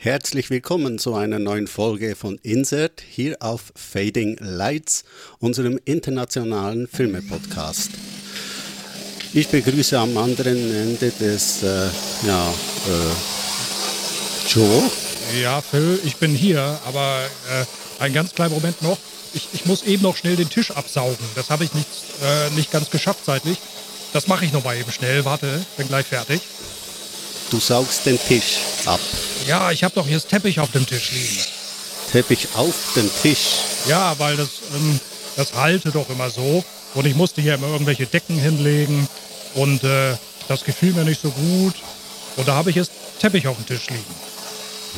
Herzlich willkommen zu einer neuen Folge von Insert hier auf Fading Lights, unserem internationalen Filme-Podcast. Ich begrüße am anderen Ende des, äh, ja, äh, Joe. Ja, Phil, ich bin hier, aber äh, einen ganz kleinen Moment noch. Ich, ich, muss eben noch schnell den Tisch absaugen. Das habe ich nicht, äh, nicht ganz geschafft zeitlich. Das mache ich noch mal eben schnell. Warte, bin gleich fertig. Du saugst den Tisch ab. Ja, ich habe doch hier das Teppich auf dem Tisch liegen. Teppich auf dem Tisch? Ja, weil das, ähm, das halte doch immer so. Und ich musste hier immer irgendwelche Decken hinlegen. Und äh, das gefiel mir nicht so gut. Und da habe ich jetzt Teppich auf dem Tisch liegen.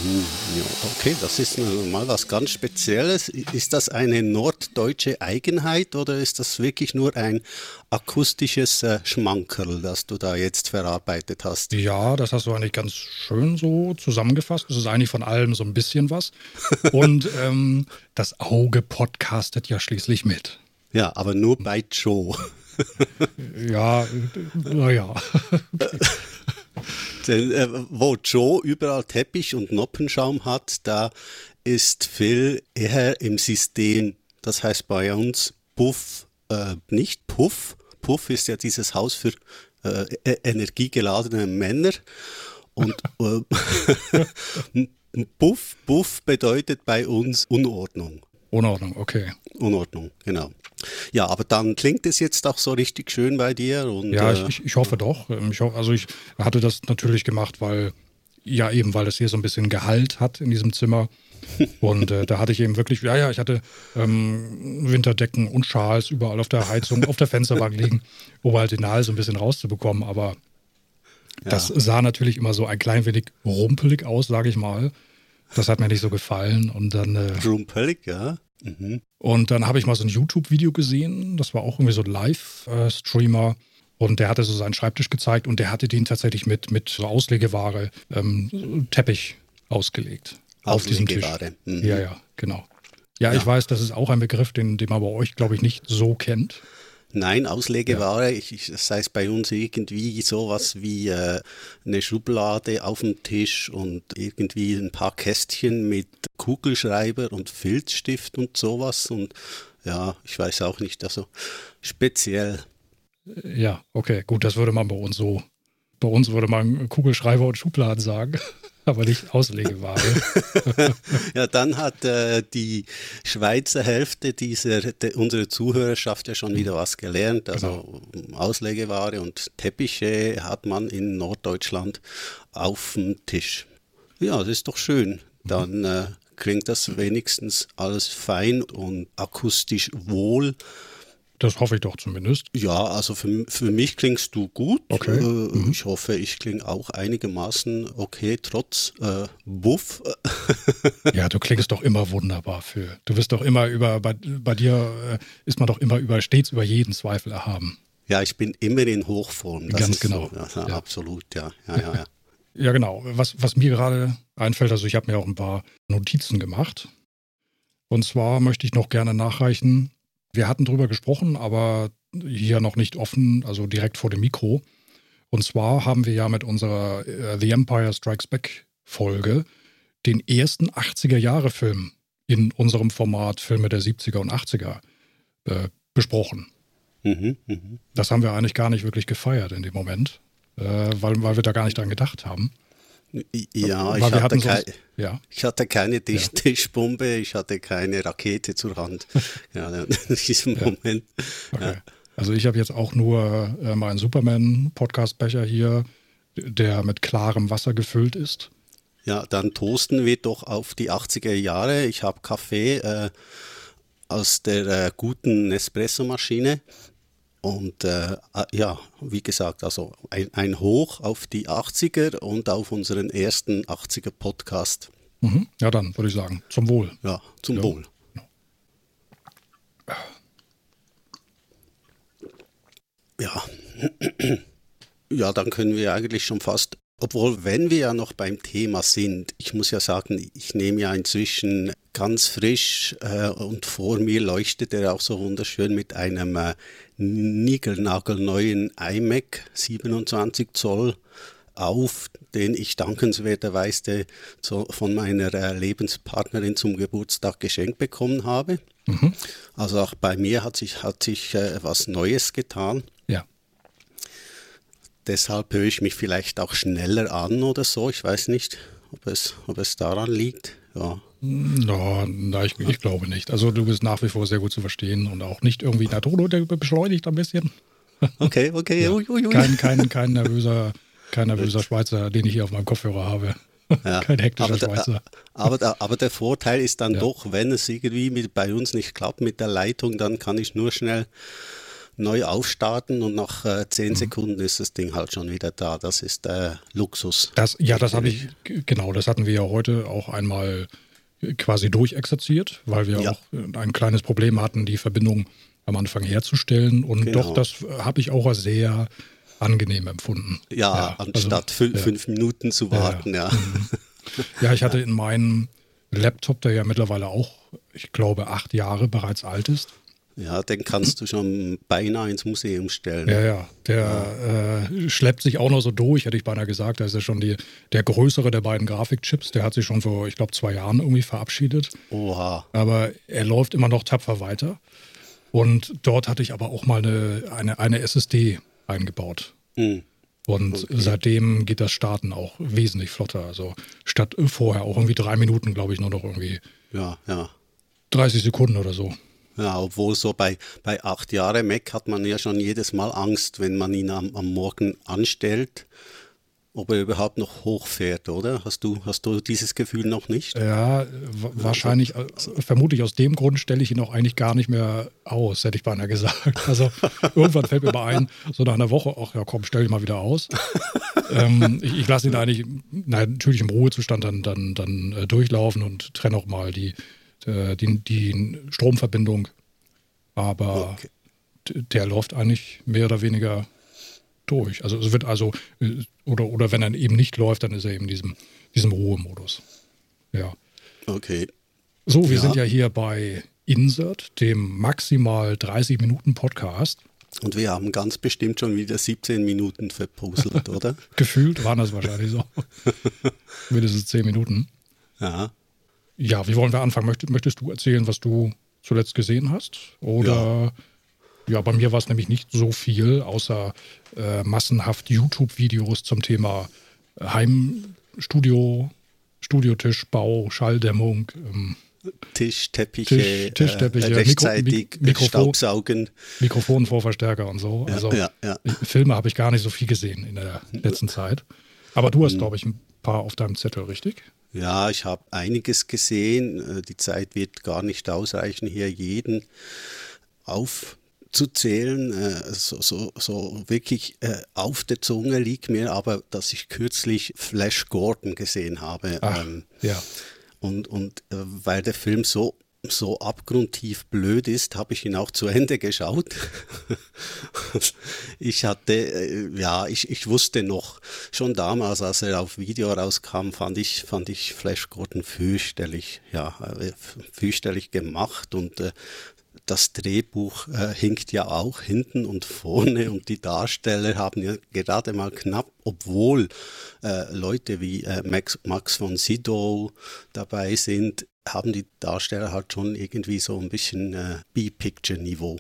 Hm, ja, okay, das ist mal was ganz Spezielles. Ist das eine norddeutsche Eigenheit oder ist das wirklich nur ein akustisches äh, Schmankerl, das du da jetzt verarbeitet hast? Ja, das hast du eigentlich ganz schön so zusammengefasst. Das ist eigentlich von allem so ein bisschen was. Und ähm, das Auge podcastet ja schließlich mit. Ja, aber nur bei Joe. ja, naja. Denn, äh, wo Joe überall Teppich und Noppenschaum hat, da ist Phil eher im System. Das heißt bei uns Puff, äh, nicht Puff. Puff ist ja dieses Haus für äh, e-, energiegeladene Männer. Und äh, Puff, Puff bedeutet bei uns Unordnung. Unordnung, okay. Unordnung, genau. Ja, aber dann klingt es jetzt auch so richtig schön bei dir. Und, ja, ich, ich, ich hoffe doch. Ich hoffe, also ich hatte das natürlich gemacht, weil, ja eben, weil es hier so ein bisschen Gehalt hat in diesem Zimmer. Und äh, da hatte ich eben wirklich, ja, ja, ich hatte ähm, Winterdecken und Schals überall auf der Heizung, auf der Fensterbank liegen, um halt den Hals so ein bisschen rauszubekommen. Aber ja. das sah natürlich immer so ein klein wenig rumpelig aus, sage ich mal. Das hat mir nicht so gefallen. Und dann. Äh, Rumpelig, ja. Mhm. Und dann habe ich mal so ein YouTube-Video gesehen. Das war auch irgendwie so ein Live-Streamer. Und der hatte so seinen Schreibtisch gezeigt und der hatte den tatsächlich mit, mit so Auslegeware ähm, Teppich ausgelegt. Auf diesem Tisch. Mhm. Ja, ja, genau. Ja, ja, ich weiß, das ist auch ein Begriff, den, den man bei euch, glaube ich, nicht so kennt. Nein, Auslegeware, ja. ich, ich, das heißt bei uns irgendwie sowas wie äh, eine Schublade auf dem Tisch und irgendwie ein paar Kästchen mit Kugelschreiber und Filzstift und sowas. Und ja, ich weiß auch nicht, also speziell. Ja, okay, gut, das würde man bei uns so. Bei uns würde man Kugelschreiber und Schubladen sagen aber nicht Auslegeware. ja, dann hat äh, die Schweizer Hälfte dieser, de, unserer Zuhörerschaft ja schon wieder was gelernt. Also genau. Auslegeware und Teppiche hat man in Norddeutschland auf dem Tisch. Ja, das ist doch schön. Dann äh, klingt das wenigstens alles fein und akustisch wohl. Das hoffe ich doch zumindest. Ja, also für, für mich klingst du gut. Okay. Äh, mhm. Ich hoffe, ich klinge auch einigermaßen okay, trotz äh, Buff. ja, du klingst doch immer wunderbar für. Du bist doch immer über, bei, bei dir äh, ist man doch immer über, stets über jeden Zweifel erhaben. Ja, ich bin immer in Hochform. Das Ganz genau. So, ja, ja. Absolut, ja. Ja, ja, ja. ja genau. Was, was mir gerade einfällt, also ich habe mir auch ein paar Notizen gemacht. Und zwar möchte ich noch gerne nachreichen, wir hatten drüber gesprochen, aber hier noch nicht offen, also direkt vor dem Mikro. Und zwar haben wir ja mit unserer äh, The Empire Strikes Back Folge den ersten 80er-Jahre-Film in unserem Format Filme der 70er und 80er äh, besprochen. Mhm, mh. Das haben wir eigentlich gar nicht wirklich gefeiert in dem Moment, äh, weil, weil wir da gar nicht dran gecht haben. Ja, ich hatte, kein, ja. ich hatte, keine Tischbombe, ich hatte keine Rakete zur Hand ja, in diesem ja. Moment. Okay. Also ich habe jetzt auch nur äh, meinen Superman-Podcast-Becher hier, der mit klarem Wasser gefüllt ist. Ja, dann toasten wir doch auf die 80er Jahre. Ich habe Kaffee äh, aus der äh, guten Nespresso-Maschine. Und äh, ah, ja, wie gesagt, also ein, ein, Hoch auf die 80er und auf unseren ersten 80er Podcast. Mhm. Ja, dann würde ich sagen, zum Wohl. Ja, zum ja. Wohl. Ja. ja, dann können wir eigentlich schon fast obwohl, wenn wir ja noch beim Thema sind, ich muss ja sagen, ich nehme ja inzwischen ganz frisch äh, und vor mir leuchtet er auch so wunderschön mit einem äh, niegelnagelneuen iMac 27 Zoll auf, den ich dankenswerterweise von meiner äh, Lebenspartnerin zum Geburtstag geschenkt bekommen habe. Mhm. Also auch bei mir hat sich, hat sich äh, was Neues getan. Ja. Deshalb höre ich mich vielleicht auch schneller an oder so. Ich weiß nicht, ob es, ob es daran liegt. Ja. No, na, ich, ich, glaube nicht. Also du bist nach wie vor sehr gut zu verstehen und auch nicht irgendwie, Toto, der beschleunigt ein bisschen. Okay, okay. Ja. Ui, ui, ui. Kein, kein, kein nervöser, kein nervöser Schweizer, den ich hier auf meinem Kopfhörer habe. Ja. Kein hektischer aber Schweizer. aber, der, aber der Vorteil ist dann ja. doch, wenn es irgendwie mit, bei uns nicht klappt mit der Leitung, dann kann ich nur schnell neu aufstarten und nach äh, zehn mhm. Sekunden ist das Ding halt schon wieder da. Das ist äh, Luxus. Das, ja, das habe ich, genau, das hatten wir ja heute auch einmal quasi durchexerziert, weil wir ja. auch ein kleines Problem hatten, die Verbindung am Anfang herzustellen. Und genau. doch, das habe ich auch als sehr angenehm empfunden. Ja, ja anstatt also, fünf, ja. fünf, Minuten zu warten, ja. Ja, mhm. ja ich hatte in meinem Laptop, der ja mittlerweile auch, ich glaube, acht Jahre bereits alt ist, ja, den kannst du schon beinahe ins Museum stellen. Ja, ja. Der ja. Äh, schleppt sich auch noch so durch, hätte ich beinahe gesagt. Da ist ja schon die, der größere der beiden Grafikchips. Der hat sich schon vor, ich glaube, zwei Jahren irgendwie verabschiedet. Oha. Aber er läuft immer noch tapfer weiter. Und dort hatte ich aber auch mal eine, eine, eine SSD eingebaut. Mhm. Und okay. seitdem geht das Starten auch wesentlich flotter. Also statt vorher auch irgendwie drei Minuten, glaube ich, nur noch irgendwie. Ja, ja. 30 Sekunden oder so. Ja, obwohl so bei, bei acht Jahre Mac hat man ja schon jedes Mal Angst, wenn man ihn am, am Morgen anstellt, ob er überhaupt noch hochfährt, oder? Hast du, hast du dieses Gefühl noch nicht? Ja, wahrscheinlich, äh, vermutlich aus dem Grund stelle ich ihn auch eigentlich gar nicht mehr aus, hätte ich beinahe gesagt. Also irgendwann fällt mir mal ein, so nach einer Woche, ach ja komm, stell dich mal wieder aus. ähm, ich, ich lasse ihn eigentlich, nein, natürlich im Ruhezustand dann, dann, dann äh, durchlaufen und trenne auch mal die, die, die Stromverbindung. Aber okay. der läuft eigentlich mehr oder weniger durch. Also es wird also, äh, oder, oder wenn er eben nicht läuft, dann ist er eben in diesem, diesem Ruhemodus. Ja. Okay. So, wir ja. sind ja hier bei Insert, dem maximal 30 Minuten Podcast. Und wir haben ganz bestimmt schon wieder 17 Minuten verpuzzelt, oder? Gefühlt waren das wahrscheinlich so. Mindestens 10 Minuten. Ja. Ja, wie wollen wir anfangen? Möchtest, möchtest du erzählen, was du zuletzt gesehen hast? Oder ja, ja bei mir war es nämlich nicht so viel, außer äh, massenhaft YouTube-Videos zum Thema Heimstudio, Studiotischbau, Schalldämmung. Ähm, Tisch, Teppiche, Tisch, Tischteppiche, äh, rechtzeitig Mikro Mikrofon, Staubsaugen. Mikrofonvorverstärker und so. Ja, also ja, ja. Filme habe ich gar nicht so viel gesehen in der letzten Zeit. Aber du hast, hm. glaube ich, ein paar auf deinem Zettel, richtig? Ja, ich habe einiges gesehen. Äh, die Zeit wird gar nicht ausreichen, hier jeden aufzuzählen. Äh, so, so, so wirklich äh, auf der Zunge liegt mir aber, dass ich kürzlich Flash Gordon gesehen habe. Ach, ähm, ja. Und, und weil der Film so so abgrundtief blöd ist, habe ich ihn auch zu Ende geschaut. ich hatte, äh, ja, ich, ich wusste noch, schon damals, als er auf Video rauskam, fand ich, fand ich Flash Gordon fürchterlich, ja, äh, fürchterlich gemacht und äh, das Drehbuch äh, hinkt ja auch hinten und vorne und die Darsteller haben ja gerade mal knapp, obwohl äh, Leute wie äh, Max, Max von Sydow dabei sind, haben die Darsteller halt schon irgendwie so ein bisschen äh, B-Picture-Niveau.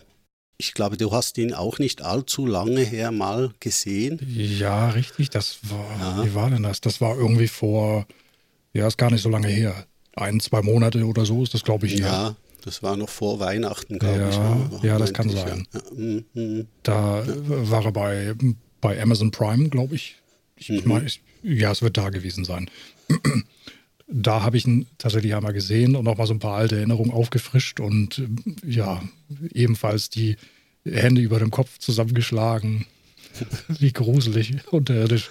Ich glaube, du hast ihn auch nicht allzu lange her mal gesehen. Ja, richtig. Das war, ja. wie war denn das? Das war irgendwie vor, ja, ist gar nicht so lange her. Ein, zwei Monate oder so ist das, glaube ich, ja. Her. Das war noch vor Weihnachten, glaube ja, ich. Ja, ja das kann sein. Ja. Mhm, mhm. Da war er bei, bei Amazon Prime, glaube ich. Ich mhm. meine, ja, es wird da gewesen sein da habe ich ihn tatsächlich einmal gesehen und nochmal so ein paar alte Erinnerungen aufgefrischt und äh, ja, ebenfalls die Hände über dem Kopf zusammengeschlagen, wie gruselig unterirdisch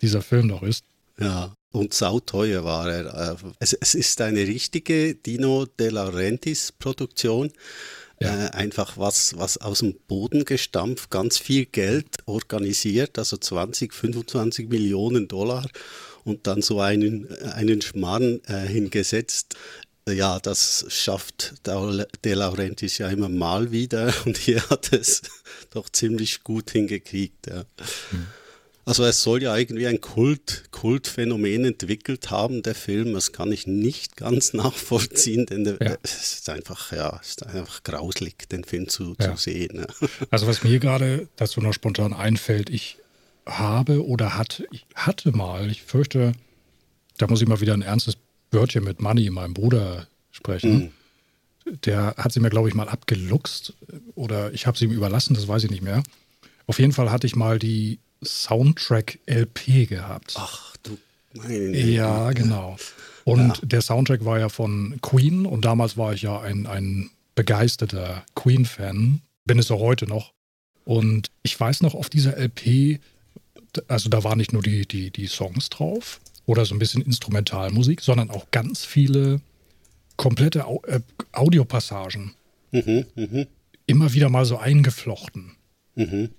dieser Film noch ist. Ja, und sauteuer war er. Äh, es, es ist eine richtige Dino De Laurentiis Produktion. Ja. Äh, einfach was, was aus dem Boden gestampft, ganz viel Geld organisiert, also 20, 25 Millionen Dollar und dann so einen, einen Schmarrn äh, hingesetzt. Ja, das schafft De Laurentiis ja immer mal wieder und hier hat es doch ziemlich gut hingekriegt. Ja. Also es soll ja irgendwie ein Kult, Kultphänomen entwickelt haben, der Film. Das kann ich nicht ganz nachvollziehen, denn der, ja. es ist einfach, ja, es ist einfach grauslig, den Film zu, ja. zu sehen. Ja. Also was mir gerade dazu noch spontan einfällt, ich habe oder hatte, ich hatte mal, ich fürchte, da muss ich mal wieder ein ernstes Wörtchen mit Money, meinem Bruder, sprechen. Mhm der hat sie mir, glaube ich, mal abgeluchst oder ich habe sie ihm überlassen, das weiß ich nicht mehr. Auf jeden Fall hatte ich mal die Soundtrack-LP gehabt. Ach du meine. Ja, genau. Und ja. der Soundtrack war ja von Queen und damals war ich ja ein, ein begeisterter Queen-Fan, bin es auch heute noch. Und ich weiß noch, auf dieser LP, also da waren nicht nur die, die, die Songs drauf oder so ein bisschen Instrumentalmusik, sondern auch ganz viele komplette Au äh, Audiopassagen. Mhm, mh. Immer wieder mal so eingeflochten. Mhm.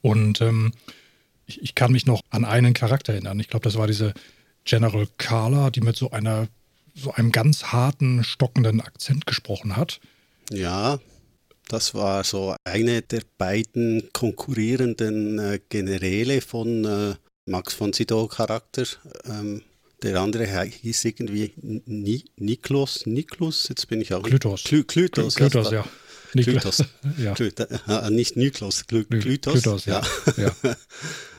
Und ähm, ich, ich, kann mich noch an einen Charakter erinnern. Ich glaube, das war diese General Carla, die mit so einer so einem ganz harten, stockenden Akzent gesprochen hat. Ja, das war so eine der beiden konkurrierenden äh, Generäle von äh, Max von Sydow Charakter. Ähm, der andere hieß irgendwie Ni Niklos, Niklos, jetzt bin ich auch. Klytos. Kly Klytos, Klytos, ja. Klytos. ja. Klytos. nicht Niklos, Kly Klytos. Klytos, ja. ja.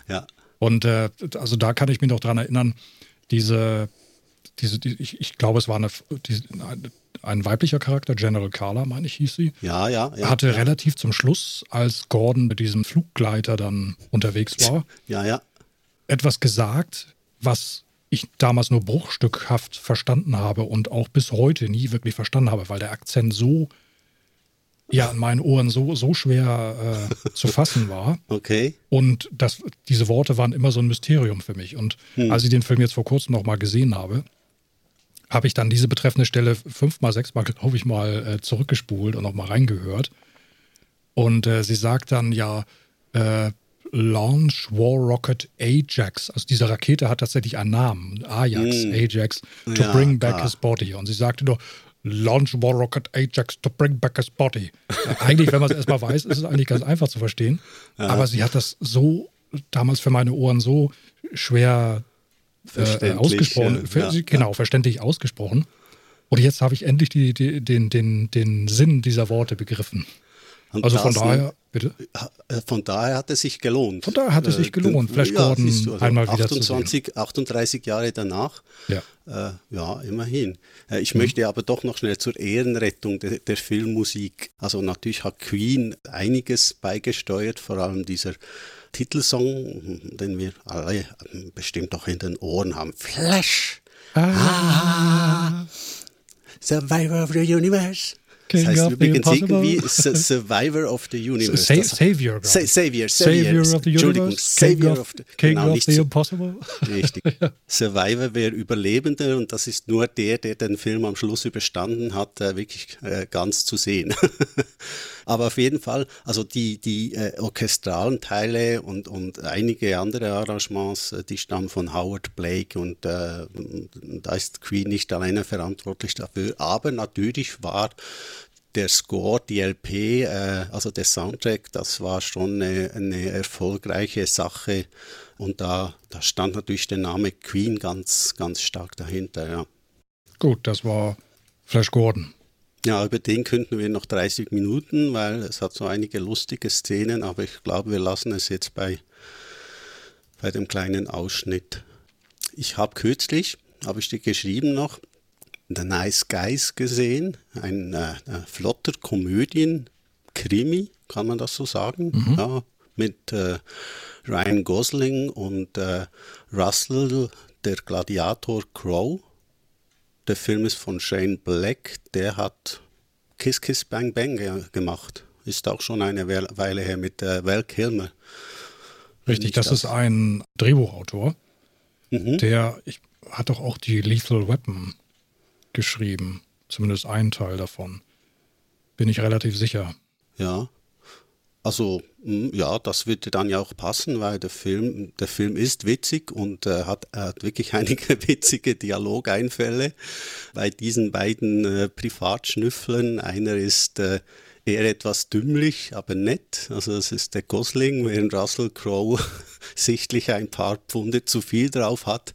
ja. Und äh, also da kann ich mich noch dran erinnern, diese, diese die, ich, ich glaube, es war eine, die, ein weiblicher Charakter, General Carla, meine ich, hieß sie. Ja, ja. ja hatte ja. relativ zum Schluss, als Gordon mit diesem Fluggleiter dann unterwegs war, ja, ja. etwas gesagt, was ich damals nur bruchstückhaft verstanden habe und auch bis heute nie wirklich verstanden habe, weil der Akzent so ja in meinen Ohren so, so schwer äh, zu fassen war. Okay. Und das, diese Worte waren immer so ein Mysterium für mich. Und hm. als ich den Film jetzt vor kurzem noch mal gesehen habe, habe ich dann diese betreffende Stelle fünfmal, sechsmal, glaube ich, mal äh, zurückgespult und noch mal reingehört. Und äh, sie sagt dann ja, äh, Launch War Rocket Ajax. Also diese Rakete hat tatsächlich einen Namen, Ajax, mm. Ajax, to ja, bring back ah. his body. Und sie sagte nur, Launch War Rocket Ajax to bring back his body. eigentlich, wenn man es erstmal weiß, ist es eigentlich ganz einfach zu verstehen. Ja. Aber sie hat das so damals für meine Ohren so schwer äh, ausgesprochen. Ja, ja, genau, verständlich ausgesprochen. Und jetzt habe ich endlich die, die, den, den, den Sinn dieser Worte begriffen. Und also von daher, bitte? Äh, von daher hat es sich gelohnt. Von daher hat es sich äh, gelohnt. Flash ja, Gordon du, also einmal 28, wieder 38 Jahre danach. Ja, äh, ja immerhin. Äh, ich mhm. möchte aber doch noch schnell zur Ehrenrettung de, der Filmmusik. Also natürlich hat Queen einiges beigesteuert, vor allem dieser Titelsong, den wir alle bestimmt auch in den Ohren haben. Flash! Ah. ah. Survivor of the Universe. Das heißt übrigens irgendwie Survivor of the Universe. Sa Savior. Sa Savior, Savior. Savior of the Entschuldigung, Savior of, the, King genau, of the Impossible. Richtig. ja. Survivor wäre Überlebender und das ist nur der, der den Film am Schluss überstanden hat, wirklich äh, ganz zu sehen. Aber auf jeden Fall, also die, die äh, orchestralen Teile und, und einige andere Arrangements, äh, die stammen von Howard Blake und äh, da ist Queen nicht alleine verantwortlich dafür. Aber natürlich war der Score, die LP, äh, also der Soundtrack, das war schon eine, eine erfolgreiche Sache. Und da, da stand natürlich der Name Queen ganz, ganz stark dahinter, ja. Gut, das war Flash Gordon. Ja, über den könnten wir noch 30 Minuten, weil es hat so einige lustige Szenen, aber ich glaube, wir lassen es jetzt bei, bei dem kleinen Ausschnitt. Ich habe kürzlich, habe ich dir geschrieben noch, The Nice Guys gesehen, ein äh, flotter Komödien-Krimi, kann man das so sagen, mhm. ja, mit äh, Ryan Gosling und äh, Russell, der Gladiator Crow. Der Film ist von Shane Black, der hat Kiss Kiss Bang Bang gemacht. Ist auch schon eine Weile her mit äh, Val Kilmer. Richtig, das, das, ist ein Drehbuchautor, mhm. der ich, hat doch auch die Lethal Weapon geschrieben. Zumindest einen Teil davon. Bin ich relativ sicher. Ja. Also, hm, ja, das würde dann ja auch passen, weil der Film, der Film ist witzig und äh, hat, hat wirklich einige witzige Dialogeinfälle bei diesen beiden äh, Privatschnüffeln. Einer ist äh, eher etwas dümmlich, aber nett. Also es ist der Gosling, während Russell Crowe sichtlich ein paar Pfunde zu viel drauf hat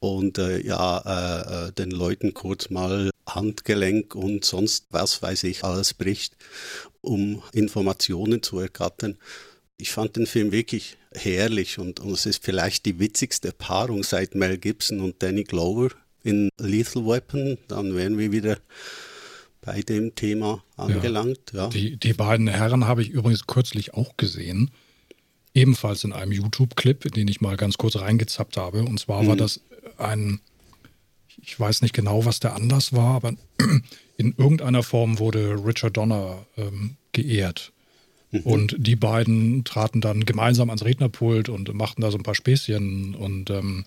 und äh, ja, äh, äh, den Leuten kurz mal Handgelenk und sonst was weiß ich alles bricht, um Informationen zu ergattern. Ich fand den Film wirklich herrlich und, und es ist vielleicht die witzigste Paarung seit Mel Gibson und Danny Glover in Lethal Weapon. Dann wären wir wieder bei dem Thema angelangt. Ja. ja. Die, die beiden Herren habe ich übrigens kürzlich auch gesehen. Ebenfalls in einem YouTube-Clip, in den ich mal ganz kurz reingezappt habe. Und zwar mhm. war das ein, ich weiß nicht genau, was der Anlass war, aber in irgendeiner Form wurde Richard Donner ähm, geehrt. Mhm. Und die beiden traten dann gemeinsam ans Rednerpult und machten da so ein paar Späßchen und ähm,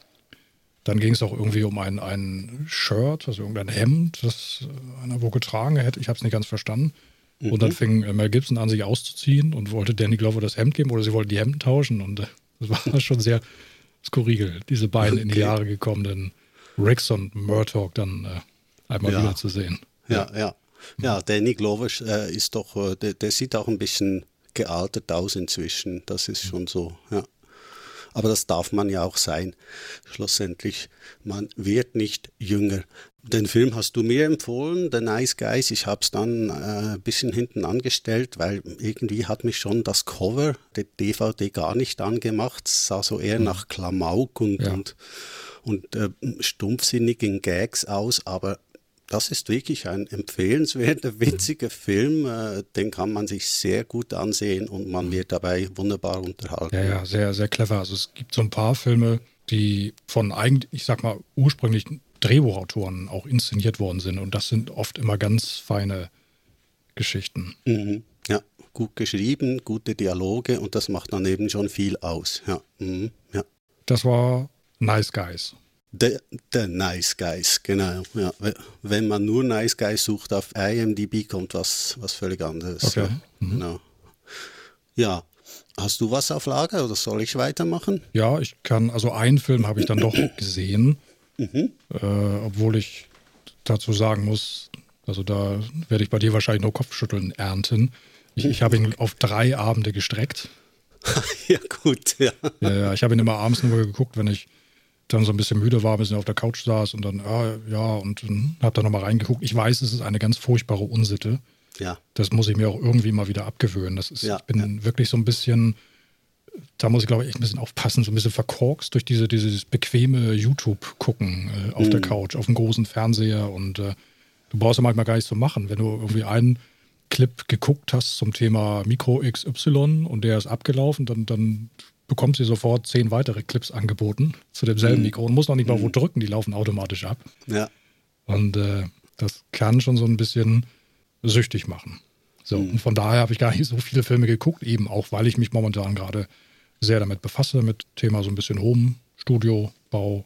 dann ging es auch irgendwie um ein, ein Shirt, also irgendein Hemd, das einer wo getragen hätte. Ich habe es nicht ganz verstanden. Mhm. Und dann mhm. fing Mel Gibson an, sich auszuziehen und wollte Danny Glover das Hemd geben oder sie wollten die Hemden tauschen. Und äh, das war schon sehr skurril, diese beiden okay. in die Jahre gekommenen Rex und Murtaugh dann äh, einmal ja. wieder zu sehen. Ja, ja. Ja, ja Danny Glover äh, ist doch, äh, der, der, sieht auch ein bisschen gealtert aus inzwischen. Das ist schon so, ja. Aber das darf man ja auch sein. Schlussendlich, man wird nicht jünger. Den Film hast du mir empfohlen, The Nice Guys. Ich habe es dann äh, ein bisschen hinten angestellt, weil irgendwie hat mich schon das Cover der DVD gar nicht angemacht. Es sah so eher mhm. nach Klamauk und, ja. und, und äh, stumpfsinnigen Gags aus, aber das ist wirklich ein empfehlenswerter, witziger Film. Äh, den kann man sich sehr gut ansehen und man wird dabei wunderbar unterhalten. Ja, ja, sehr, sehr clever. Also es gibt so ein paar Filme, die von eigentlich, ich sag mal, ursprünglich Drehbuchautoren auch inszeniert worden sind. Und das sind oft immer ganz feine Geschichten. Mhm. Ja, gut geschrieben, gute Dialoge und das macht dann eben schon viel aus. Ja, mhm. ja. Das war Nice Guys. The Nice Guys, genau. Ja, wenn man nur Nice Guys sucht auf IMDb, kommt was, was völlig anderes. Okay. Mhm. Genau. Ja, hast du was auf Lager oder soll ich weitermachen? Ja, ich kann, also einen Film habe ich dann doch gesehen, mhm. äh, obwohl ich dazu sagen muss, also da werde ich bei dir wahrscheinlich nur Kopfschütteln ernten. Ich, ich habe ihn auf drei Abende gestreckt. ja, gut, ja. Ja, ich habe ihn immer abends nur geguckt, wenn ich dann so ein bisschen müde war, ein bisschen auf der Couch saß und dann, ja, ja, und habe da nochmal reingeguckt. Ich weiß, es ist eine ganz furchtbare Unsitte. Ja. Das muss ich mir auch irgendwie mal wieder abgewöhnen. Das ist, ja, ich bin ja. wirklich so ein bisschen, da muss ich glaube ich echt ein bisschen aufpassen, so ein bisschen verkorkst durch diese, dieses bequeme YouTube-Gucken äh, auf mhm. der Couch, auf dem großen Fernseher und äh, du brauchst ja manchmal gar nichts zu machen. Wenn du irgendwie einen Clip geguckt hast zum Thema Mikro XY und der ist abgelaufen, dann, dann bekommt sie sofort zehn weitere Clips angeboten zu demselben mhm. Mikro und muss noch nicht mal wo mhm. drücken, die laufen automatisch ab. Ja. Und äh, das kann schon so ein bisschen süchtig machen. So, mhm. und von daher habe ich gar nicht so viele Filme geguckt, eben auch, weil ich mich momentan gerade sehr damit befasse, mit Thema so ein bisschen Home, Studio, Bau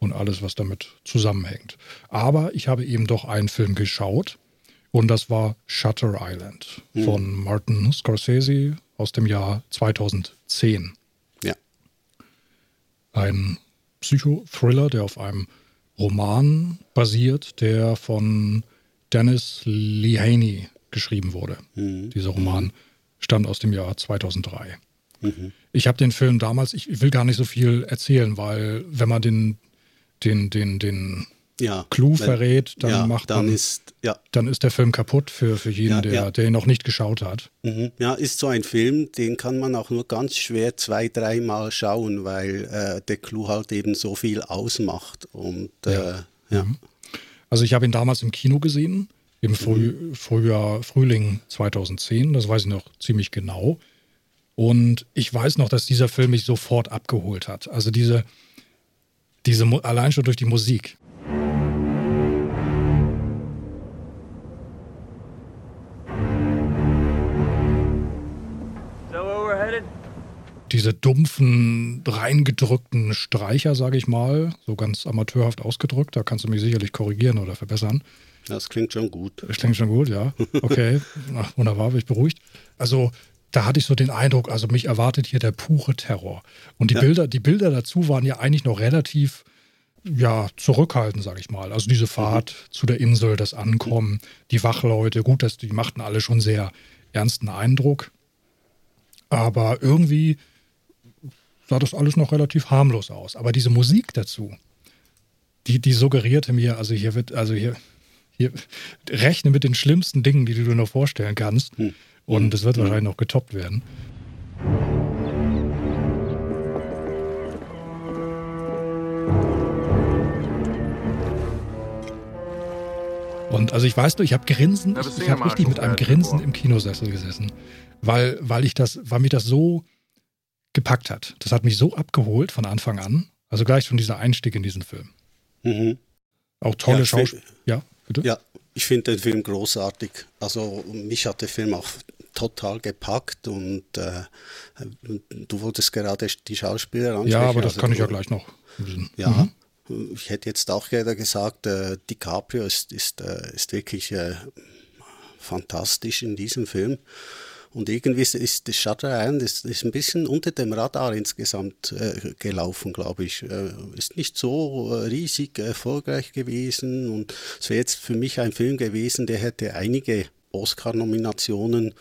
und alles, was damit zusammenhängt. Aber ich habe eben doch einen Film geschaut und das war Shutter Island mhm. von Martin Scorsese aus dem Jahr 2010. Ein Psychothriller, der auf einem Roman basiert, der von Dennis Lehane geschrieben wurde. Mhm. Dieser Roman stammt aus dem Jahr 2003. Mhm. Ich habe den Film damals, ich will gar nicht so viel erzählen, weil wenn man den, den, den, den ja, Clou wenn, verrät, dann ja, macht dann man, ist, ja. dann ist der Film kaputt für, für jeden, ja, der, der ihn noch nicht geschaut hat. Mhm. Ja, ist so ein Film, den kann man auch nur ganz schwer zwei, dreimal schauen, weil äh, der Clou halt eben so viel ausmacht. Und äh, ja. Mhm. Also ich habe ihn damals im Kino gesehen, im Früh. Frühjahr, Frühling 2010, das weiß ich noch ziemlich genau. Und ich weiß noch, dass dieser Film mich sofort abgeholt hat. Also diese, diese allein schon durch die Musik. diese dumpfen, reingedrückten Streicher, sage ich mal, so ganz amateurhaft ausgedrückt. Da kannst du mich sicherlich korrigieren oder verbessern. Das klingt schon gut. Das klingt schon gut, ja. Okay, Ach, wunderbar, bin ich beruhigt. Also da hatte ich so den Eindruck, also mich erwartet hier der pure Terror. Und die, ja. Bilder, die Bilder dazu waren ja eigentlich noch relativ ja, zurückhaltend, sage ich mal. Also diese Fahrt mhm. zu der Insel, das Ankommen, die Wachleute, gut, das, die machten alle schon sehr ernsten Eindruck. Aber irgendwie sah das alles noch relativ harmlos aus. Aber diese Musik dazu, die, die suggerierte mir, also hier wird, also hier, hier rechne mit den schlimmsten Dingen, die du dir noch vorstellen kannst. Hm. Und es wird hm. wahrscheinlich noch getoppt werden. Und also ich weiß nur, ich habe Grinsen, ich, ich habe richtig mit einem Grinsen im Kinosessel gesessen, weil, weil ich das, weil mich das so gepackt hat. Das hat mich so abgeholt von Anfang an. Also gleich schon dieser Einstieg in diesen Film. Mhm. Auch tolle ja, Schauspieler. Ja, bitte? Ja, ich finde den Film großartig. Also mich hat der Film auch total gepackt und äh, du wolltest gerade die Schauspieler ansprechen. Ja, aber das also, kann ich ja gleich noch. Ja, mhm. Ich hätte jetzt auch gerne gesagt, äh, DiCaprio ist, ist, äh, ist wirklich äh, fantastisch in diesem Film. Und irgendwie ist, das Shutter Island ist, ist ein bisschen unter dem Radar insgesamt äh, gelaufen, glaube ich. Äh, ist nicht so äh, riesig erfolgreich gewesen und es wäre jetzt für mich ein Film gewesen, der hätte einige Oscar-Nominationen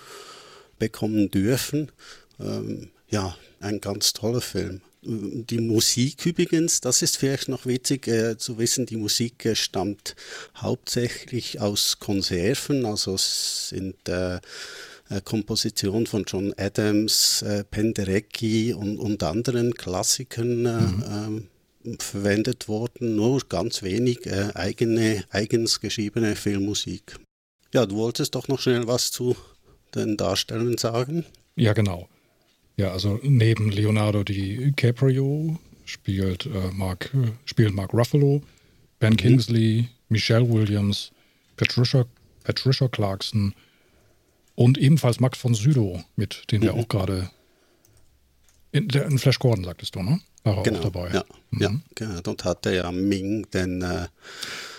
bekommen dürfen. Ähm, ja, ein ganz toller Film. Die Musik übrigens, das ist vielleicht noch witzig äh, zu wissen, die Musik äh, stammt hauptsächlich aus Konserven, also sind äh, äh Kompositionen von John Adams, äh, Penderecki und, und anderen Klassikern äh, mhm. Ähm, verwendet worden, nur ganz wenig eigene, eigens geschriebene Filmmusik. Ja, du wolltest doch noch schnell was zu den Darstellern sagen? Ja, genau. Ja, also neben Leonardo DiCaprio spielt, äh, Mark, spielt Mark Ruffalo, Ben mhm. Kingsley, Michelle Williams, Patricia, Patricia Clarkson und ebenfalls Max von Sydow, mit dem mhm. wir auch gerade in, der, in Flash Gordon, sagtest du, ne? War er genau, auch dabei. Ja, mhm. ja genau. Dort hat er ja Ming, den, äh,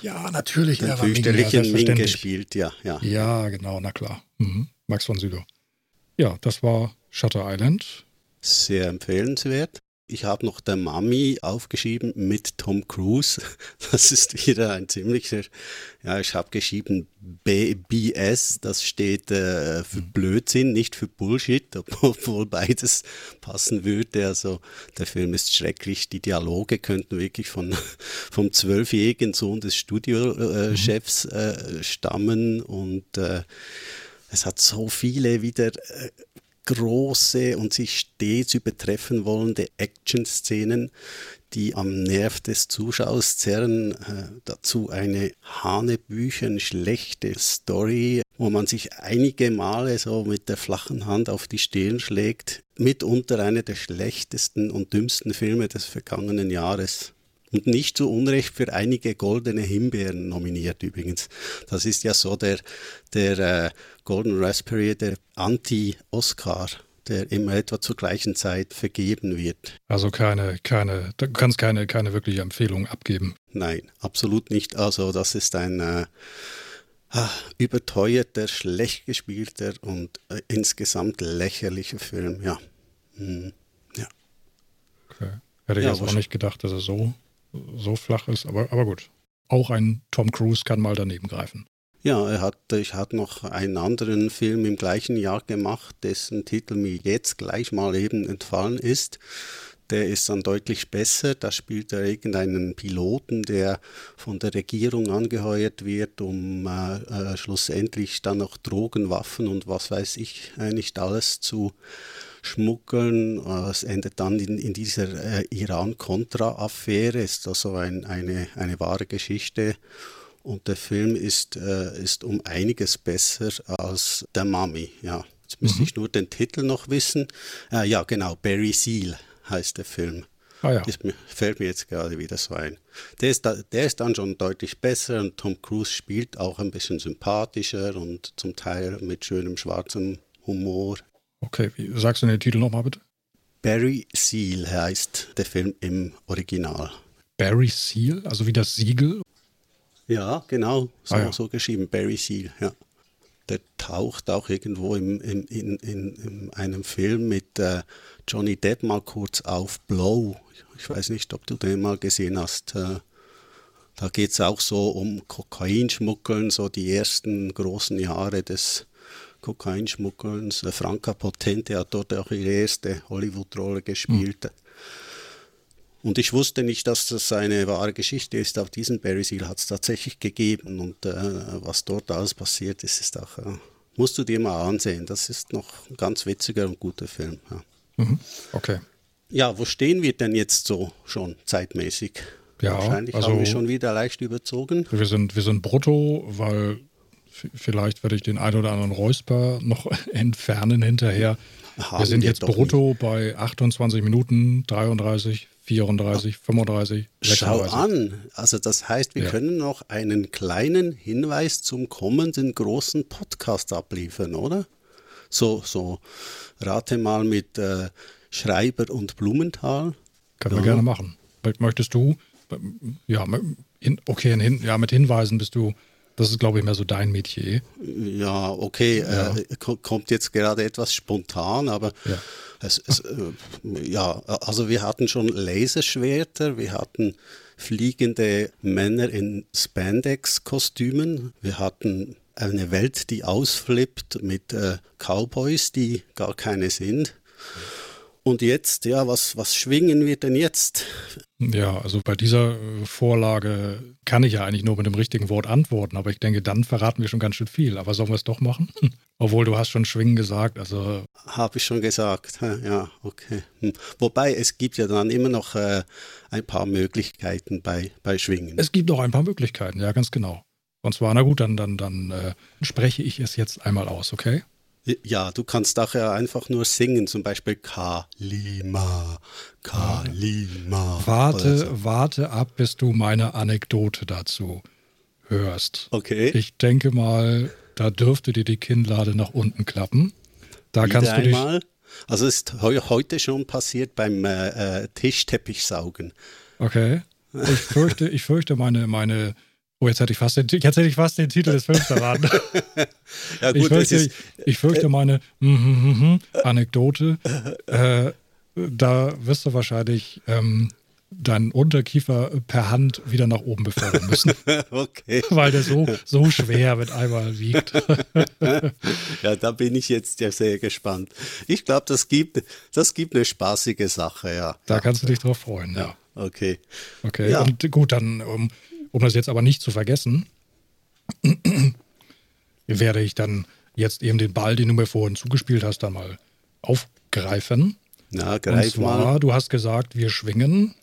ja, natürlich, den fürchterlichen Ming, ja, Ming gespielt, ja, ja. Ja, genau, na klar. Mhm. Max von Sydow. Ja, das war Shutter Island. Sehr empfehlenswert. Ich habe noch der Mami aufgeschrieben mit Tom Cruise. Das ist wieder ein ziemlicher, ja, ich habe geschrieben BS, das steht äh, für mhm. Blödsinn, nicht für Bullshit, obwohl beides passen würde. Also der Film ist schrecklich, die Dialoge könnten wirklich von, vom zwölfjährigen Sohn des Studiochefs äh, äh, stammen und äh, es hat so viele wieder äh, große und sich stets übertreffen wollende Action-Szenen, die am Nerv des Zuschauers zerren. Äh, dazu eine hanebüchen schlechte Story, wo man sich einige Male so mit der flachen Hand auf die Stirn schlägt. Mitunter einer der schlechtesten und dümmsten Filme des vergangenen Jahres. Und nicht zu Unrecht für einige goldene Himbeeren nominiert übrigens. Das ist ja so der, der äh, Golden Raspberry, der Anti-Oscar der immer etwa zur gleichen Zeit vergeben wird. Also keine, keine, du kannst keine, keine wirkliche Empfehlung abgeben. Nein, absolut nicht. Also das ist ein äh, ah, überteuerter, schlecht gespielter und äh, insgesamt lächerlicher Film, ja. Hm, ja. Okay. Hätte ich ja, jetzt auch nicht gedacht, dass er so so flach ist, aber, aber gut. Auch ein Tom Cruise kann mal daneben greifen. Ja, er hat, ich hatte noch einen anderen Film im gleichen Jahr gemacht, dessen Titel mir jetzt gleich mal eben entfallen ist. Der ist dann deutlich besser. Da spielt er irgendeinen Piloten, der von der Regierung angeheuert wird, um äh, äh, schlussendlich dann noch Drogen, Waffen und was weiß ich äh, nicht alles zu schmuggeln. Es endet dann in, in dieser äh, Iran-Contra-Affäre, ist also ein, eine, eine wahre Geschichte. Und der Film ist, äh, ist um einiges besser als Der Mummy. Ja, jetzt müsste mhm. ich nur den Titel noch wissen. Äh, ja, genau, Barry Seal heißt der Film. Ah, ja. Das fällt mir jetzt gerade wieder so ein. Der ist, da, der ist dann schon deutlich besser und Tom Cruise spielt auch ein bisschen sympathischer und zum Teil mit schönem schwarzem Humor. Okay, wie sagst du den Titel nochmal bitte? Barry Seal heißt der Film im Original. Barry Seal, also wie das Siegel? Ja, genau, so, ah, ja. so geschrieben, Barry Seal, ja. Der taucht auch irgendwo im, im, in, in, in einem Film mit äh, Johnny Depp mal kurz auf, Blow. Ich weiß nicht, ob du den mal gesehen hast. Äh, Da geht es auch so um Kokainschmuggeln, so die ersten großen Jahre des Kokainschmuggelns. Franka Potente hat dort auch ihre erste Hollywood-Rolle gespielt. Mhm. Und ich wusste nicht, dass das eine wahre Geschichte ist. Auch diesen Barry Seal hat es tatsächlich gegeben. Und äh, was dort alles passiert ist, ist auch, äh, musst du dir mal ansehen. Das ist noch ein ganz witziger und guter Film. Ja. Mhm. Okay. Ja, wo stehen wir denn jetzt so schon zeitmäßig? Ja, Wahrscheinlich also, haben wir schon wieder leicht überzogen. Wir sind, wir sind brutto, weil vielleicht werde ich den ein oder anderen Räusper noch entfernen hinterher. Haben wir sind wir jetzt brutto nicht. bei 28 Minuten, 33, 34, 35, 36. Schau an, also das heißt, wir ja. können noch einen kleinen Hinweis zum kommenden großen Podcast abliefern, oder? So, so, rate mal mit äh, Schreiber und Blumenthal. Können ja. wir gerne machen. Möchtest du, ja, okay, ja, mit Hinweisen bist du das ist, glaube ich, mehr so dein Metier. Ja, okay, ja. Äh, kommt jetzt gerade etwas spontan, aber ja. Es, es, äh, ja, also wir hatten schon Laserschwerter, wir hatten fliegende Männer in Spandex-Kostümen, wir hatten eine Welt, die ausflippt mit äh, Cowboys, die gar keine sind. Und jetzt, ja, was, was schwingen wir denn jetzt? Ja, also bei dieser äh, Vorlage kann ich ja eigentlich nur mit dem richtigen Wort antworten, aber ich denke, dann verraten wir schon ganz schön viel. Aber sollen wir es doch machen? Obwohl du hast schon Schwingen gesagt, also. Habe ich schon gesagt, ja, okay. Hm. Wobei es gibt ja dann immer noch äh, ein paar Möglichkeiten bei, bei Schwingen. Es gibt noch ein paar Möglichkeiten, ja, ganz genau. Und zwar, na gut, dann, dann, dann äh, spreche ich es jetzt einmal aus, okay? Ja, du kannst daher einfach nur singen, zum Beispiel Kalima, Kalima. Warte, so. warte ab, bis du meine Anekdote dazu hörst. Okay. Ich denke mal, da dürfte dir die Kinnlade nach unten klappen. Da Wieder kannst du einmal. dich. Also ist heute schon passiert beim äh, äh Tischteppichsaugen. Okay. Ich fürchte, ich fürchte meine, meine Oh, jetzt hätte ich fast den, jetzt hätte ich fast den Titel des Films verraten. ja, gut, ich, fürchte, ist, ich fürchte meine mm, mm, mm, Anekdote. Äh, da wirst du wahrscheinlich ähm, deinen Unterkiefer per Hand wieder nach oben befördern müssen. okay. Weil der so, so schwer mit einmal wiegt. ja, da bin ich jetzt ja sehr gespannt. Ich glaube, das gibt, das gibt eine spaßige Sache, ja. Da kannst du dich drauf freuen, ja. ja. Okay. Okay, ja. und gut, dann um, um das jetzt aber nicht zu vergessen, werde ich dann jetzt eben den Ball, den du mir vorhin zugespielt hast, dann mal aufgreifen. Na, greif Und zwar, mal. du hast gesagt, wir schwingen.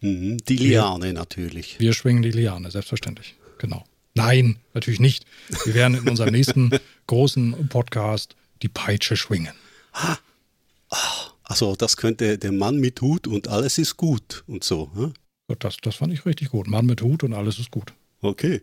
Mhm, die Liane wir, natürlich. Wir schwingen die Liane, selbstverständlich. Genau. Nein, natürlich nicht. Wir werden in unserem nächsten großen Podcast die Peitsche schwingen. Also das könnte der Mann mit Hut und alles ist gut und so. Hm? Das, das fand ich richtig gut. Mann mit Hut und alles ist gut. Okay.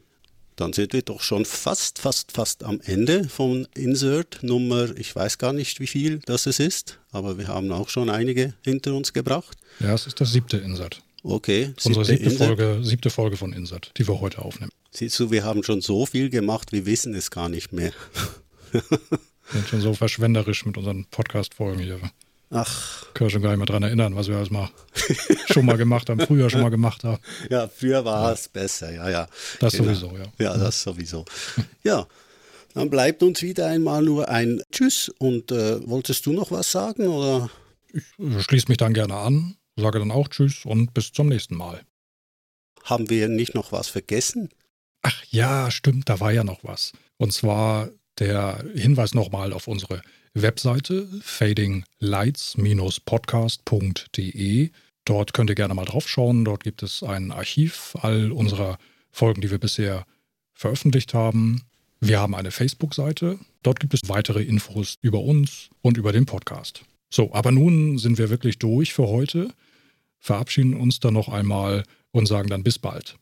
Dann sind wir doch schon fast, fast, fast am Ende von Insert Nummer, ich weiß gar nicht, wie viel das es ist, aber wir haben auch schon einige hinter uns gebracht. Ja, es ist das siebte Insert. Okay. Siebte Unsere siebte Folge, siebte Folge von Insert, die wir heute aufnehmen. Siehst du, wir haben schon so viel gemacht, wir wissen es gar nicht mehr. wir sind schon so verschwenderisch mit unseren Podcast-Folgen hier. Ach. Können wir schon gar nicht mehr dran erinnern, was wir alles mal schon mal gemacht haben, früher schon mal gemacht haben. Ja, früher war ja. es besser, ja, ja. Das genau. sowieso, ja. Ja, das sowieso. Ja, dann bleibt uns wieder einmal nur ein Tschüss. Und äh, wolltest du noch was sagen? Oder? Ich schließe mich dann gerne an, sage dann auch Tschüss und bis zum nächsten Mal. Haben wir nicht noch was vergessen? Ach ja, stimmt, da war ja noch was. Und zwar der Hinweis nochmal auf unsere Webseite fadinglights-podcast.de. Dort könnt ihr gerne mal drauf schauen. Dort gibt es ein Archiv all unserer Folgen, die wir bisher veröffentlicht haben. Wir haben eine Facebook-Seite. Dort gibt es weitere Infos über uns und über den Podcast. So, aber nun sind wir wirklich durch für heute, verabschieden uns dann noch einmal und sagen dann bis bald.